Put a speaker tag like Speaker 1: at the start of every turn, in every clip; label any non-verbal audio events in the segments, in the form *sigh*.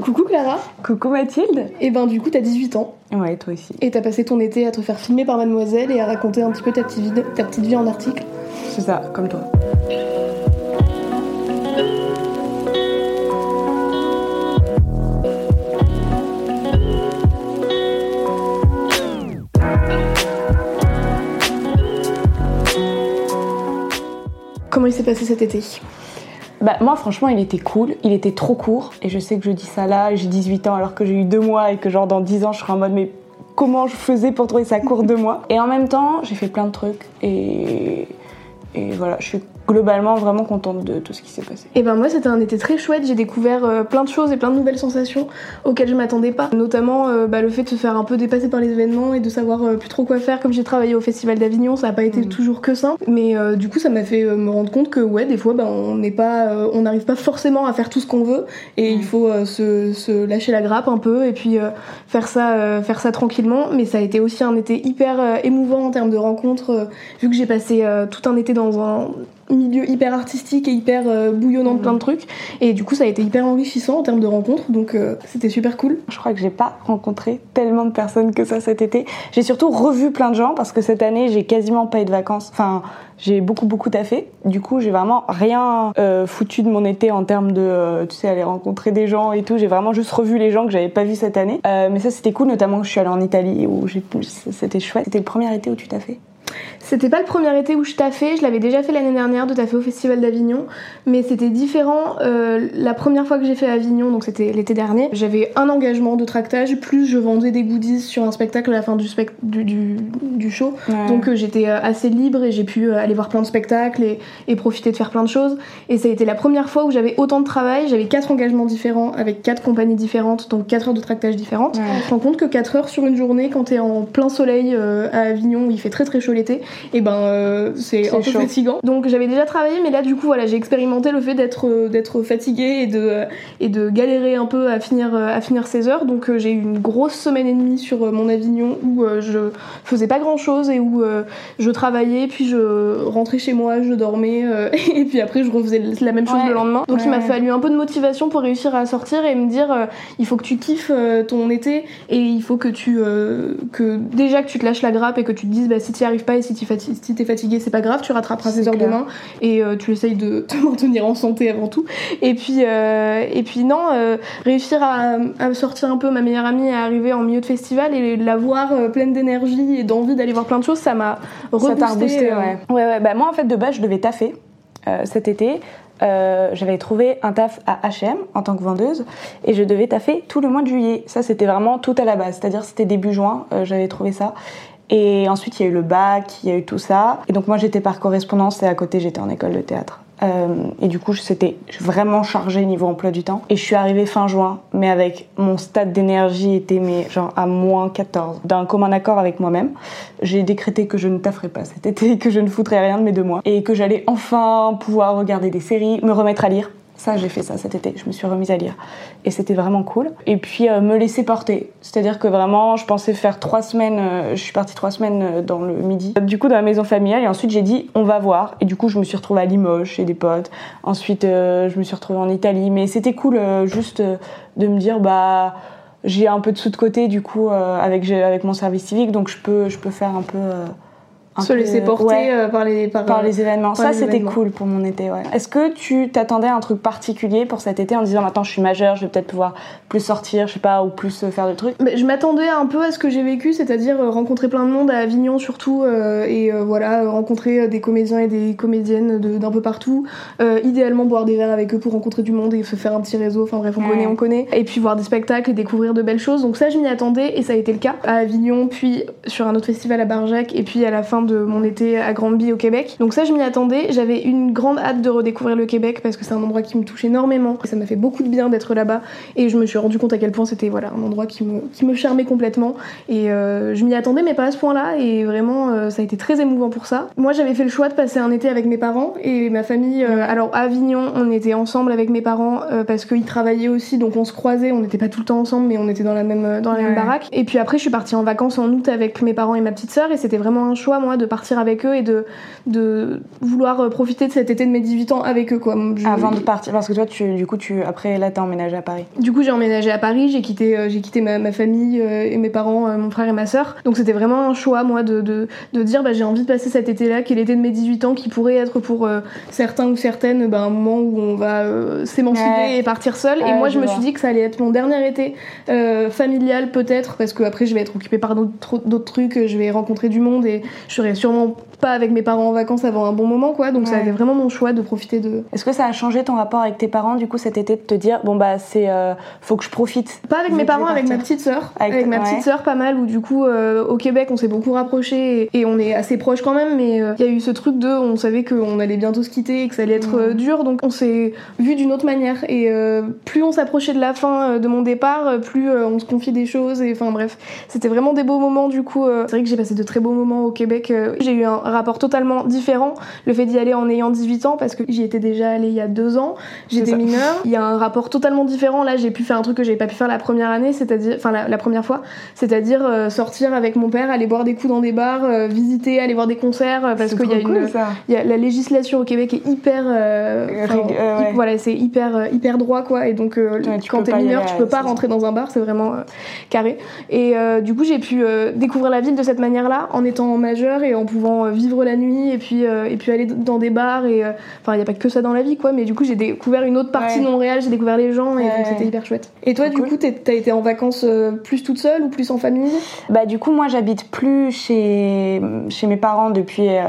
Speaker 1: Coucou Clara.
Speaker 2: Coucou Mathilde.
Speaker 1: Et ben du coup t'as 18 ans.
Speaker 2: Ouais, toi aussi.
Speaker 1: Et t'as passé ton été à te faire filmer par Mademoiselle et à raconter un petit peu ta petite vie, ta petite vie en article.
Speaker 2: C'est ça, comme toi.
Speaker 1: Comment il s'est passé cet été?
Speaker 2: Bah moi franchement il était cool, il était trop court. Et je sais que je dis ça là, j'ai 18 ans alors que j'ai eu deux mois et que genre dans 10 ans je serai en mode mais comment je faisais pour trouver ça court deux mois? Et en même temps j'ai fait plein de trucs. Et, et voilà je suis globalement vraiment contente de tout ce qui s'est passé.
Speaker 1: Et ben moi c'était un été très chouette, j'ai découvert euh, plein de choses et plein de nouvelles sensations auxquelles je m'attendais pas. Notamment euh, bah, le fait de se faire un peu dépasser par les événements et de savoir euh, plus trop quoi faire. Comme j'ai travaillé au Festival d'Avignon, ça a pas été
Speaker 2: Mm.
Speaker 1: toujours que ça. Mais du coup ça m'a fait me rendre compte que ouais des fois bah, on n'est pas, on n'arrive pas forcément à faire tout ce qu'on veut et il faut euh, se, se lâcher la grappe un peu et puis faire ça, faire ça tranquillement. Mais ça a été aussi un été hyper émouvant en termes de rencontres vu que j'ai passé tout un été dans un milieu hyper artistique et hyper euh, bouillonnant de plein de trucs et du coup ça a été hyper enrichissant en termes de rencontres donc euh, c'était super cool
Speaker 2: Je crois que j'ai pas rencontré tellement de personnes que ça cet été. J'ai surtout revu plein de gens parce que cette année j'ai quasiment pas eu de vacances. Enfin, j'ai beaucoup beaucoup taffé. Du coup, j'ai vraiment rien euh, foutu de mon été en termes de, tu sais, aller rencontrer des gens et tout. J'ai vraiment juste revu les gens que j'avais pas vus cette année. Mais ça c'était cool, notamment que je suis allée en Italie où c'était chouette. C'était le premier été où tu t'as fait.
Speaker 1: C'était pas le premier été où je taffais, je l'avais déjà fait l'année dernière de taffer au Festival d'Avignon, mais c'était différent. Euh, la première fois que j'ai fait Avignon, donc c'était l'été dernier, j'avais un engagement de tractage, plus je vendais des goodies sur un spectacle à la fin du, du, du, du show. Donc euh, j'étais euh, assez libre et j'ai pu aller voir plein de spectacles et, et profiter de faire plein de choses. Et ça a été la première fois où j'avais autant de travail, j'avais quatre engagements différents avec quatre compagnies différentes, donc quatre heures de tractage différentes.
Speaker 2: Ouais.
Speaker 1: On se rend compte que 4 heures sur une journée, quand t'es en plein soleil euh, à Avignon où il fait très très chaud l'été, et ben euh, c'est un peu
Speaker 2: chaud.
Speaker 1: fatigant. Donc j'avais déjà travaillé, mais là du coup voilà, j'ai expérimenté le fait d'être euh, d'être fatiguée et de et de galérer un peu à finir euh, à finir ces heures. Donc j'ai eu une grosse semaine et demie sur mon Avignon où je faisais pas grand chose et où je travaillais, puis je rentrais chez moi, je dormais *laughs* et puis après je refaisais la même chose
Speaker 2: Ouais.
Speaker 1: le lendemain. Donc il m'a fallu un peu de motivation pour réussir à sortir et me dire il faut que tu kiffes ton été et il faut que tu que déjà que tu te lâches la grappe et que tu te dises bah si t'y arrives pas et si t'es si t'es fatigué c'est pas grave tu rattraperas ces heures
Speaker 2: clair.
Speaker 1: demain et euh, tu essayes de *laughs* te maintenir en santé avant tout et puis euh, et puis non euh, réussir à, à sortir un peu ma meilleure amie à arriver en milieu de festival et la voir pleine d'énergie et d'envie d'aller voir plein de choses ça m'a reboosté,
Speaker 2: ouais. Ouais, ouais. Bah, moi, en fait, de base, je devais taffer cet été. Euh, j'avais trouvé un taf à H&M en tant que vendeuse et je devais taffer tout le mois de juillet. Ça, c'était vraiment tout à la base. C'est-à-dire, c'était début juin, euh, j'avais trouvé ça. Et ensuite, il y a eu le bac, il y a eu tout ça. Et donc, moi, j'étais par correspondance et à côté, j'étais en école de théâtre. Euh, et du coup, c'était vraiment chargé niveau emploi du temps. Et je suis arrivée fin juin, mais avec mon stade d'énergie était mais genre à moins 14. D'un commun accord avec moi-même, j'ai décrété que je ne tafferais pas cet été, *laughs* que je ne foutrais rien de mes deux mois, et que j'allais enfin pouvoir regarder des séries, me remettre à lire. Ça, j'ai fait ça cet été. Je me suis remise à lire. Et c'était vraiment cool. Et puis, euh, me laisser porter. C'est-à-dire que vraiment, je pensais faire trois semaines. euh, je suis partie trois semaines euh, dans le midi. Du coup, dans la maison familiale. Et ensuite, j'ai dit, on va voir. Et du coup, je me suis retrouvée à Limoges chez des potes. Ensuite, je me suis retrouvée en Italie. Mais c'était cool, juste de me dire, bah. J'ai un peu de sous de côté du coup avec, avec mon service civique donc je peux, je peux faire un peu
Speaker 1: se laisser porter
Speaker 2: ouais,
Speaker 1: euh, par les par,
Speaker 2: par les événements.
Speaker 1: par
Speaker 2: Ça, c'était cool pour mon été, ouais. Est-ce que tu t'attendais à un truc particulier pour cet été en disant maintenant je suis majeure, je vais peut-être pouvoir plus sortir, je sais pas, ou plus euh, faire de trucs?
Speaker 1: Mais je m'attendais un peu à ce que j'ai vécu, c'est-à-dire euh, rencontrer plein de monde à Avignon surtout, euh, et euh, voilà, euh, rencontrer euh, des comédiens et des comédiennes de- d'un peu partout. Euh, idéalement boire des verres avec eux pour rencontrer du monde et se faire un petit réseau, enfin bref, on
Speaker 2: Ouais.
Speaker 1: connaît, on connaît. Et puis voir des spectacles et découvrir de belles choses, donc ça je m'y attendais et ça a été le cas. À Avignon, puis sur un autre festival à Barjac, et puis à la fin de mon été à Granby au Québec. Donc ça, je m'y attendais. J'avais une grande hâte de redécouvrir le Québec parce que c'est un endroit qui me touche énormément. Ça m'a fait beaucoup de bien d'être là-bas et je me suis rendu compte à quel point c'était voilà un endroit qui me, qui me charmait complètement. Et euh, je m'y attendais, mais pas à ce point-là. Et vraiment, euh, ça a été très émouvant pour ça. Moi, j'avais fait le choix de passer un été avec mes parents et ma famille. euh, alors à Avignon, on était ensemble avec mes parents parce qu'ils travaillaient aussi, donc on se croisait. On n'était pas tout le temps ensemble, mais on était dans la même dans la même baraque. Et puis après, je suis partie en vacances en août avec mes parents et ma petite sœur, et c'était vraiment un choix moi de partir avec eux et de de vouloir euh, profiter de cet été de mes 18 ans avec eux quoi. Je-
Speaker 2: Avant de partir, parce que toi, tu, du coup, tu, après, là, t'as emménagé à Paris.
Speaker 1: du coup, j'ai emménagé à Paris, j'ai quitté, euh, j'ai quitté ma, ma famille euh, et mes parents, euh, mon frère et ma sœur. Donc c'était vraiment un choix, moi, de, de, de dire bah, j'ai envie de passer cet été-là, qui est l'été de mes 18 ans, qui pourrait être pour certains ou certaines bah, un moment où on va s'émanciper
Speaker 2: Ouais.
Speaker 1: et partir seul. et moi,
Speaker 2: je
Speaker 1: je me
Speaker 2: vois.
Speaker 1: suis dit que ça allait être mon dernier été familial, peut-être, parce que après je vais être occupée par d'autres d'autres trucs, je vais rencontrer du monde et je serai sûrement pas avec mes parents en vacances avant un bon moment, quoi. Donc ça a
Speaker 2: Ouais.
Speaker 1: été vraiment mon choix de profiter de.
Speaker 2: Est-ce que ça a changé ton rapport avec tes parents, du coup, cet été, de te dire, bon, bah, c'est. euh, faut que je profite
Speaker 1: Pas avec mes parents, avec ma petite sœur.
Speaker 2: Avec-
Speaker 1: Avec, ma
Speaker 2: ouais.
Speaker 1: petite sœur, pas mal, où du coup, euh, au Québec, on s'est beaucoup rapprochés et, et on est assez proches quand même, mais euh, il y a eu ce truc de, on savait qu'on allait bientôt se quitter et que ça allait être dur, donc on s'est vu d'une autre manière. Et plus on s'approchait de la fin de mon départ, plus on se confiait des choses, et enfin bref, c'était vraiment des beaux moments du coup. c'est vrai que j'ai passé de très beaux moments au Québec. j'ai eu un rapport totalement différent, le fait d'y aller en ayant 18 ans, parce que j'y étais déjà allée il y a deux ans, j'étais mineure. Il y a un rapport totalement différent. Là, j'ai pu faire un truc que j'avais pas pu faire la première année, c'est-à-dire, enfin la, la première fois, c'est-à-dire euh, sortir avec mon père, aller boire des coups dans des bars, euh, visiter, aller voir des concerts, euh, parce qu'il y a une,
Speaker 2: cool,
Speaker 1: il y a, la législation au Québec est hyper,
Speaker 2: ouais.
Speaker 1: voilà, c'est hyper, hyper droit quoi. Et donc
Speaker 2: Ouais, tu
Speaker 1: quand t'es mineur, tu peux pas rentrer dans un bar, c'est vraiment carré. Et du coup, j'ai pu découvrir la ville de cette manière-là, en étant majeure et en pouvant vivre la nuit et puis euh, et puis aller dans des bars et euh, enfin il y a pas que ça dans la vie quoi. Mais du coup, j'ai découvert une autre partie
Speaker 2: Ouais.
Speaker 1: de Montréal, j'ai découvert les gens et
Speaker 2: Ouais.
Speaker 1: donc c'était hyper chouette. Et toi, du
Speaker 2: cool.
Speaker 1: coup, t'as été en vacances euh, plus toute seule ou plus en famille?
Speaker 2: Bah du coup moi j'habite plus chez, chez mes parents depuis euh,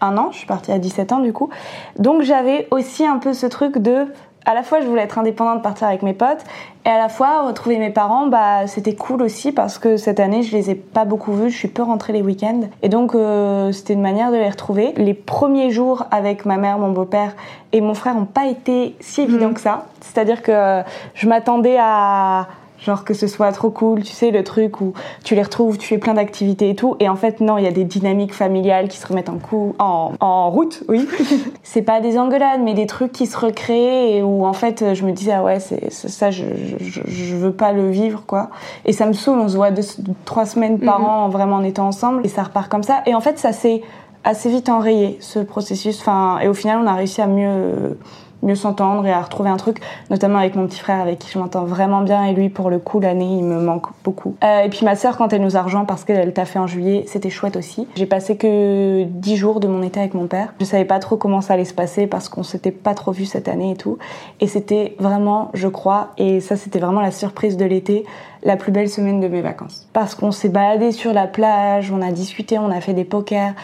Speaker 2: un an, je suis partie à 17 ans du coup. Donc j'avais aussi un peu ce truc de à la fois je voulais être indépendante, partir avec mes potes et à la fois retrouver mes parents, bah c'était cool aussi parce que cette année je les ai pas beaucoup vus, je suis peu rentrée les week-ends et donc euh, c'était une manière de les retrouver. Les premiers jours avec ma mère, mon beau-père et mon frère ont pas été si évidents
Speaker 1: Mhm.
Speaker 2: que ça. C'est-à-dire que euh, je m'attendais à Genre que ce soit trop cool, tu sais, le truc où tu les retrouves, tu fais plein d'activités et tout. Et en fait, non, il y a des dynamiques familiales qui se remettent en, coup, en, en route, oui. *laughs* c'est pas des engueulades, mais des trucs qui se recréent et où en fait, je me disais, ah ouais, c'est ça, je, je, je veux pas le vivre, quoi. Et ça me saoule, on se voit deux, trois semaines par
Speaker 1: Mhm.
Speaker 2: an vraiment en étant ensemble et ça repart comme ça. Et en fait, ça s'est assez vite enrayé, ce processus. Enfin, et au final, on a réussi à mieux mieux s'entendre et à retrouver un truc, notamment avec mon petit frère avec qui je m'entends vraiment bien et lui pour le coup l'année il me manque beaucoup. Euh, et puis ma sœur quand elle nous a rejoint parce qu'elle t'a fait en juillet, c'était chouette aussi. J'ai passé que 10 jours de mon été avec mon père. Je savais pas trop comment ça allait se passer parce qu'on s'était pas trop vu cette année et tout. Et c'était vraiment, je crois, et ça c'était vraiment la surprise de l'été, la plus belle semaine de mes vacances. Parce qu'on s'est baladé sur la plage, on a discuté, on a fait des pokers.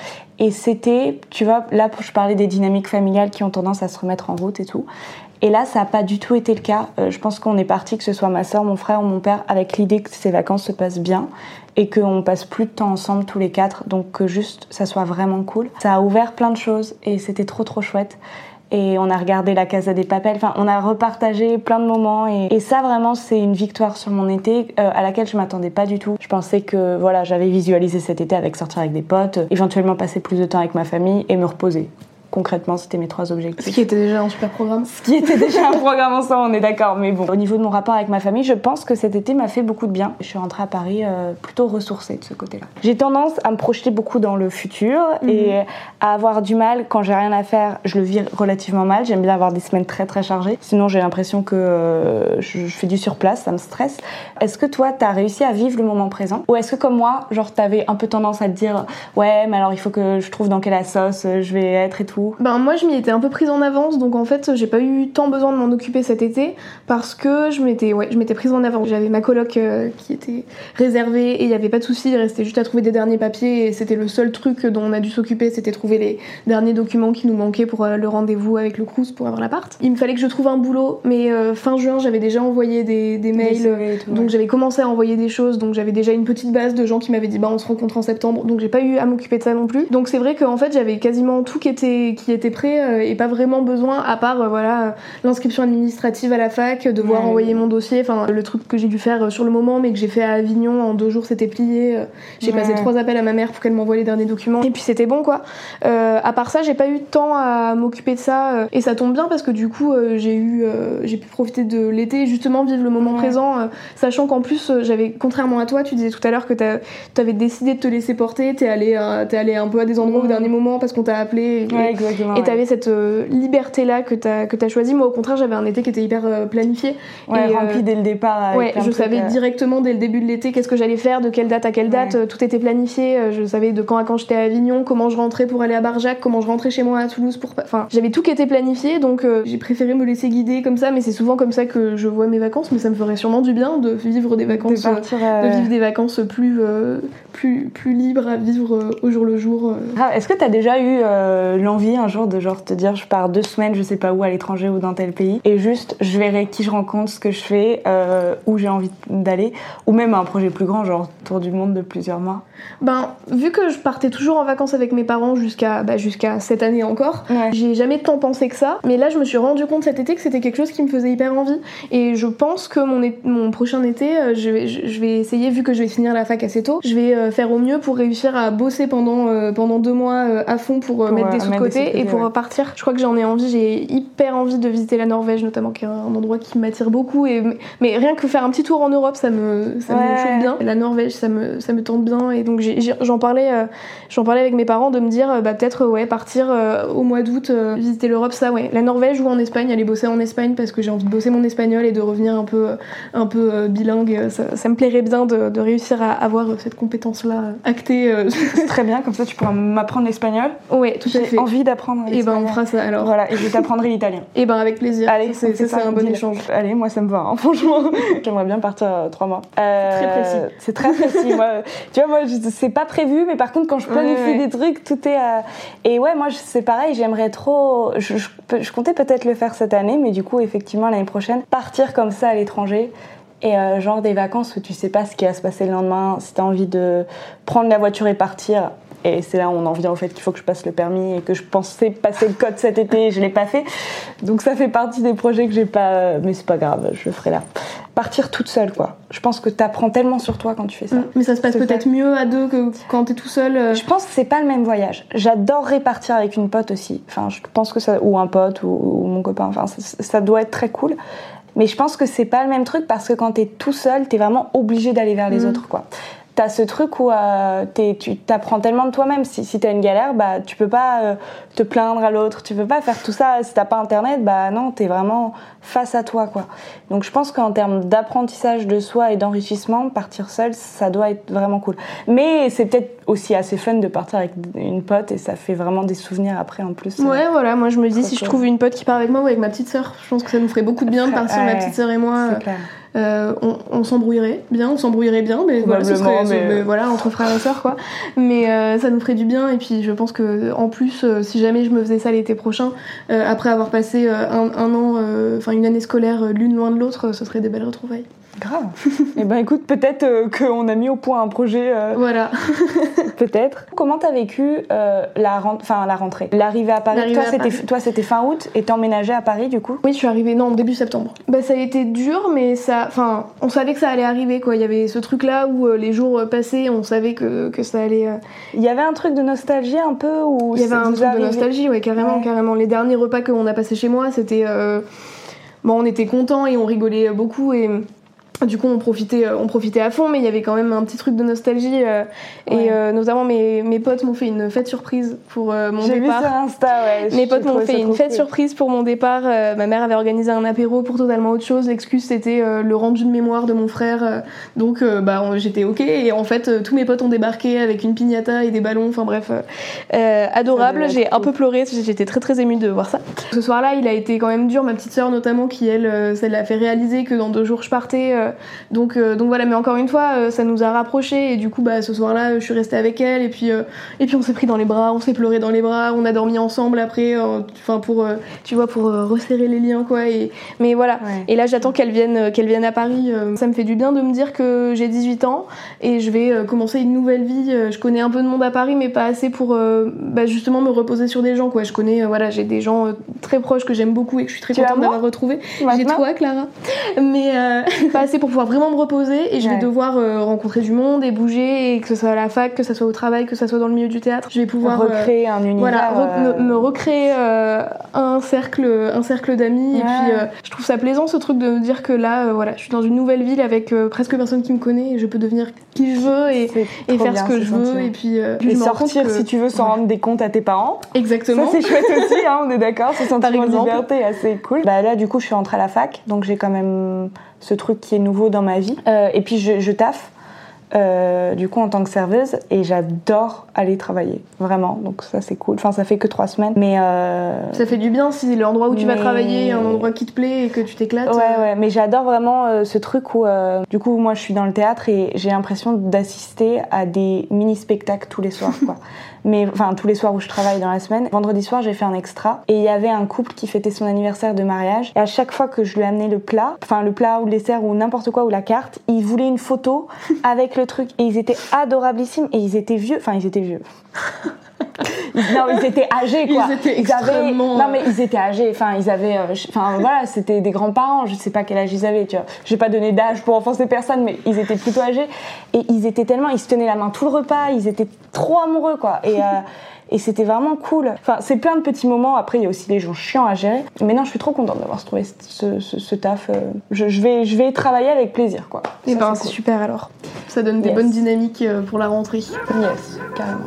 Speaker 2: Et c'était, tu vois, là je parlais des dynamiques familiales qui ont tendance à se remettre en route et tout. Et là, ça n'a pas du tout été le cas. Euh, je pense qu'on est parti, que ce soit ma soeur, mon frère ou mon père, avec l'idée que ces vacances se passent bien et qu'on passe plus de temps ensemble tous les quatre. Donc que juste, ça soit vraiment cool. Ça a ouvert plein de choses et c'était trop trop chouette. Et on a regardé la Casa des Papels. Enfin, on a repartagé plein de moments. Et, ça, vraiment, c'est une victoire sur mon été euh, à laquelle je m'attendais pas du tout. Je pensais que voilà, j'avais visualisé cet été avec sortir avec des potes, éventuellement passer plus de temps avec ma famille et me reposer. Concrètement, c'était mes trois objectifs.
Speaker 1: Ce qui était déjà un super programme.
Speaker 2: Ce qui était déjà un programme ensemble, on est d'accord. Mais bon, au niveau de mon rapport avec ma famille, je pense que cet été m'a fait beaucoup de bien. Je suis rentrée à Paris euh, plutôt ressourcée de ce côté-là. J'ai tendance à me projeter beaucoup dans le futur et à avoir du mal quand j'ai rien à faire. Je le vis relativement mal. J'aime bien avoir des semaines très très chargées. Sinon, j'ai l'impression que euh, je, fais du surplace, ça me stresse. Est-ce que toi, t'as réussi à vivre le moment présent? Ou est-ce que comme moi, genre, t'avais un peu tendance à te dire ouais, mais alors il faut que je trouve dans quelle sauce je vais être et tout
Speaker 1: Ben moi je m'y étais un peu prise en avance donc en fait j'ai pas eu tant besoin de m'en occuper cet été parce que je m'étais ouais, je m'étais prise en avance. J'avais ma coloc euh, qui était réservée et il y avait pas de souci, il restait juste à trouver des derniers papiers et c'était le seul truc dont on a dû s'occuper, c'était trouver les derniers documents qui nous manquaient pour euh, le rendez-vous avec le Crous pour avoir l'appart. Il me fallait que je trouve un boulot mais euh, fin juin j'avais déjà envoyé des, des mails
Speaker 2: tout,
Speaker 1: donc
Speaker 2: ouais.
Speaker 1: j'avais commencé à envoyer des choses donc j'avais déjà une petite base de gens qui m'avaient dit bah on se rencontre en septembre donc j'ai pas eu à m'occuper de ça non plus. Donc c'est vrai qu'en fait j'avais quasiment tout qui était, qui était prêt euh, et pas vraiment besoin à part euh, voilà l'inscription administrative à la fac, devoir
Speaker 2: Ouais.
Speaker 1: envoyer mon dossier, enfin le truc que j'ai dû faire euh, sur le moment mais que j'ai fait à Avignon en deux jours c'était plié. J'ai
Speaker 2: Ouais.
Speaker 1: passé trois appels à ma mère pour qu'elle m'envoie les derniers documents et puis c'était bon quoi. Euh, à part ça j'ai pas eu de temps à m'occuper de ça et ça tombe bien parce que du coup j'ai eu j'ai pu profiter de l'été et justement vivre le moment présent sachant qu'en plus j'avais contrairement à toi tu disais tout à l'heure que t'avais décidé de te laisser porter t'es allé t'es allé un peu à des endroits au dernier moment parce qu'on t'a appelé et,
Speaker 2: exactement.
Speaker 1: et
Speaker 2: ouais.
Speaker 1: t'avais cette liberté là que t'as que t'as choisi moi au contraire j'avais un été qui était hyper euh, planifié
Speaker 2: Ouais,
Speaker 1: et, euh,
Speaker 2: rempli dès le départ. avec
Speaker 1: Ouais, je
Speaker 2: trucs,
Speaker 1: savais
Speaker 2: euh,
Speaker 1: directement dès le début de l'été qu'est-ce que j'allais faire, de quelle date à quelle date,
Speaker 2: Ouais.
Speaker 1: euh, tout était planifié, euh, je savais de quand à quand j'étais à Avignon, comment je rentrais pour aller à Barjac, comment je rentrais chez moi à Toulouse pour enfin, j'avais tout qui était planifié donc euh, j'ai préféré me laisser guider comme ça mais c'est souvent comme ça que je vois mes vacances mais ça me ferait sûrement du bien de vivre des
Speaker 2: de
Speaker 1: vacances euh,
Speaker 2: partir,
Speaker 1: de
Speaker 2: euh,
Speaker 1: vivre des vacances plus euh, plus plus libres à vivre euh, au jour le jour. euh.
Speaker 2: Ah, Est-ce que t'as déjà eu euh, un jour de genre te dire je pars deux semaines, je sais pas où, à l'étranger ou dans tel pays, et juste je verrai qui je rencontre, ce que je fais, euh, où j'ai envie d'aller, ou même un projet plus grand, genre tour du monde de plusieurs mois.
Speaker 1: Ben vu que je partais toujours en vacances avec mes parents jusqu'à bah, jusqu'à cette année encore,
Speaker 2: Ouais.
Speaker 1: J'ai jamais tant pensé que ça, mais là je me suis rendu compte cet été que c'était quelque chose qui me faisait hyper envie. Et je pense que mon, mon prochain été, euh, je vais, je vais essayer, vu que je vais finir la fac assez tôt, je vais euh, faire au mieux pour réussir à bosser pendant, euh, pendant deux mois euh, à fond pour,
Speaker 2: Pour,
Speaker 1: mettre des sous de côté et pour
Speaker 2: ouais.
Speaker 1: repartir. Je crois que j'en ai envie, j'ai hyper envie de visiter la Norvège notamment, qui est un endroit qui m'attire beaucoup. Et, mais rien que faire un petit tour en Europe, ça me, ça me chauffe bien. La Norvège, ça me, ça me tente bien. Et donc j'en parlais, euh, j'en parlais avec mes parents de me dire, euh, bah peut-être ouais, partir euh, au mois d'août, euh, visiter l'Europe, ça ouais. La Norvège ou en Espagne, aller bosser en Espagne parce que j'ai envie de bosser mon espagnol et de revenir un peu, un peu bilingue. Ça, ça me plairait bien de, de réussir à avoir cette compétence-là actée. *laughs*
Speaker 2: C'est très bien, comme ça tu pourras m'apprendre l'espagnol.
Speaker 1: ouais, tout à fait.
Speaker 2: envie d'apprendre
Speaker 1: Et ben on fera ça alors.
Speaker 2: Voilà, et je t'apprendrai l'italien. *laughs*
Speaker 1: Et ben avec plaisir.
Speaker 2: Allez,
Speaker 1: c'est ça, c'est un bon échange.
Speaker 2: Allez, moi ça me va, hein, *laughs* franchement. J'aimerais bien partir euh, trois mois. Euh,
Speaker 1: Très précis.
Speaker 2: C'est très précis. *laughs* moi, tu vois, moi, c'est pas prévu, mais par contre, quand je planifie
Speaker 1: Ouais, ouais.
Speaker 2: des trucs, tout est. euh, Et ouais, moi, c'est pareil, j'aimerais trop. Je, je, je comptais peut-être le faire cette année, mais du coup, effectivement, l'année prochaine, partir comme ça à l'étranger. Et euh, genre des vacances où tu sais pas ce qui va se passer le lendemain, si t'as envie de prendre la voiture et partir. Et c'est là où on en vient au fait qu'il faut que je passe le permis et que je pensais passer le code cet été et je l'ai pas fait. Donc ça fait partie des projets que j'ai pas. Mais c'est pas grave, je le ferai là. Partir toute seule, quoi. Je pense que t'apprends tellement sur toi quand tu fais ça.
Speaker 1: Mm. Mais ça se passe peut-être mieux à deux que quand t'es tout seul. euh.
Speaker 2: Je pense que c'est pas le même voyage. J'adorerais partir avec une pote aussi. Enfin, je pense que ça ou un pote ou, ou mon copain. Enfin, ça, ça doit être très cool. Mais je pense que c'est pas le même truc parce que quand t'es tout seul, t'es vraiment obligé d'aller vers les
Speaker 1: Mhm.
Speaker 2: autres, quoi. T'as ce truc où euh, tu t'apprends tellement de toi-même. Si, si t'as une galère, bah tu peux pas euh, te plaindre à l'autre. Tu peux pas faire tout ça. Si t'as pas internet, bah non, t'es vraiment face à toi, quoi. Donc je pense qu'en termes d'apprentissage de soi et d'enrichissement, partir seul, ça doit être vraiment cool. Mais c'est peut-être aussi assez fun de partir avec une pote et ça fait vraiment des souvenirs après en plus.
Speaker 1: Ouais, voilà, moi je me dis si je trouve une pote qui part avec moi ou avec ma petite sœur, je pense que ça nous ferait beaucoup de bien de partir, ma petite sœur et moi.
Speaker 2: C'est clair.
Speaker 1: Euh, on on s'embrouillerait bien, on s'embrouillerait bien, mais voilà, ce serait,
Speaker 2: mais-
Speaker 1: voilà, entre frères et sœurs quoi. Mais euh, ça nous ferait du bien et puis je pense que en plus, euh, si jamais je me faisais ça l'été prochain, après avoir passé un, un an, enfin une année scolaire l'une loin de l'autre, ce serait des belles retrouvailles.
Speaker 2: Grave. *laughs* et ben écoute, peut-être euh, qu'on a mis au point un projet, euh,
Speaker 1: Voilà. *laughs*
Speaker 2: peut-être. Comment t'as vécu euh, la, ren- enfin, la rentrée? L'arrivée à Paris Toi, c'était,
Speaker 1: Paris.
Speaker 2: toi, c'était fin août et t'es emménagée à Paris du coup?
Speaker 1: Oui, je suis arrivée non début septembre. Bah ça a été dur, mais ça, enfin, on savait que ça allait arriver quoi. Il y avait ce truc là où les jours passaient, on savait que, que ça allait.
Speaker 2: Il y avait un truc de nostalgie un peu ou
Speaker 1: Il y avait un truc de nostalgie, ouais, carrément,
Speaker 2: Ouais.
Speaker 1: carrément. Les derniers repas qu'on a passés chez moi, c'était. Bon, on était contents et on rigolait beaucoup et. Du coup, on profitait, on profitait à fond, mais il y avait quand même un petit truc de nostalgie. Et notamment, mes, mes potes m'ont fait une fête surprise pour mon
Speaker 2: J'ai vu
Speaker 1: départ.
Speaker 2: sur Insta, ouais. *laughs*
Speaker 1: Mes potes m'ont fait une fête
Speaker 2: cool.
Speaker 1: surprise pour mon départ. Euh, ma mère avait organisé un apéro pour totalement autre chose. L'excuse c'était euh, le rendu de mémoire de mon frère. euh, donc euh, bah j'étais ok. Et en fait euh, tous mes potes ont débarqué avec une piñata et des ballons. Enfin bref, euh, euh, adorable. J'ai un peu pleuré. J'étais très très émue de voir ça. Ce soir-là, il a été quand même dur. Ma petite sœur notamment qui elle, euh, ça l'a fait réaliser que dans deux jours je partais. Euh, donc euh, donc voilà. Mais encore une fois, euh, ça nous a rapprochés. Et du coup bah ce soir-là, je suis restée avec elle. Et puis euh, et puis on s'est pris dans les bras, on s'est pleuré dans les bras, on a dormi ensemble après, euh, enfin pour, euh, tu vois, pour euh, resserrer les liens quoi. Et, mais voilà.
Speaker 2: Ouais.
Speaker 1: Et là j'attends qu'elle vienne, euh, qu'elle vienne à Paris. euh, Ça me fait du bien de me dire que j'ai 18 ans et je vais euh, commencer une nouvelle vie. Euh, Je connais un peu de monde à Paris, mais pas assez pour euh, bah, justement me reposer sur des gens quoi. Je connais, euh, voilà, j'ai des gens euh, très proches que j'aime beaucoup et que je suis très
Speaker 2: Tu
Speaker 1: contente d'avoir retrouvé. J'ai toi, Clara. Mais euh, pas *laughs* assez pour pouvoir vraiment me reposer et je vais
Speaker 2: Ouais.
Speaker 1: devoir euh, rencontrer du monde et bouger, et que ce soit à la fac, que ce soit au travail, que ce soit dans le milieu du théâtre. Je vais pouvoir euh,
Speaker 2: recréer un univers.
Speaker 1: voilà, re-
Speaker 2: euh,
Speaker 1: me, me recréer un cercle, un cercle d'amis. Et puis, je trouve ça plaisant ce truc de me dire que là, voilà, je suis dans une nouvelle ville avec presque personne qui me connaît et je peux devenir qui je veux et, faire
Speaker 2: bien,
Speaker 1: ce que je veux. Et puis,
Speaker 2: Et sortir
Speaker 1: que-
Speaker 2: si tu veux sans
Speaker 1: Ouais.
Speaker 2: rendre des comptes à tes parents.
Speaker 1: Exactement.
Speaker 2: Ça c'est chouette *laughs* aussi, hein, on est d'accord, ce sentiment de liberté assez cool. Bah là du coup je suis rentrée à la fac, donc j'ai quand même ce truc qui est nouveau dans ma vie. Euh, et puis je, je taffe euh, du coup en tant que serveuse et j'adore aller travailler, vraiment. Donc ça c'est cool. Enfin ça fait que trois semaines, mais euh,
Speaker 1: Ça fait du bien si l'endroit où tu vas travailler est un endroit qui te plaît et que tu t'éclates.
Speaker 2: Ouais, ouais, mais j'adore vraiment euh, ce truc où, du coup, moi je suis dans le théâtre et j'ai l'impression d'assister à des mini-spectacles tous les soirs, quoi. *laughs* mais enfin, tous les soirs où je travaille dans la semaine. Vendredi soir, j'ai fait un extra et il y avait un couple qui fêtait son anniversaire de mariage. Et à chaque fois que je lui amenais le plat, enfin le plat ou le dessert ou n'importe quoi ou la carte, il voulait une photo avec le truc et ils étaient adorablissimes et ils étaient vieux, enfin ils étaient vieux. *laughs* non, ils étaient âgés quoi.
Speaker 1: Ils étaient
Speaker 2: avaient-
Speaker 1: extrêmement,
Speaker 2: Non mais ils étaient âgés. Enfin ils avaient, euh, enfin voilà, c'était des grands-parents. Je sais pas quel âge ils avaient. Tu vois, j'ai pas donné d'âge pour offenser personne, mais ils étaient plutôt âgés et ils étaient tellement, ils se tenaient la main tout le repas. Ils étaient trop amoureux quoi. Et euh, et c'était vraiment cool. Enfin, c'est plein de petits moments. Après, il y a aussi les gens chiants à gérer. Mais non, je suis trop contente d'avoir trouvé ce, ce- ce taf. euh, Je, je vais, je vais travailler avec plaisir, quoi.
Speaker 1: Et
Speaker 2: Ça,
Speaker 1: ben
Speaker 2: c'est cool.
Speaker 1: super alors. Ça donne des
Speaker 2: Yes.
Speaker 1: bonnes dynamiques euh, pour la rentrée.
Speaker 2: Yes, carrément.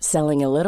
Speaker 3: Selling a little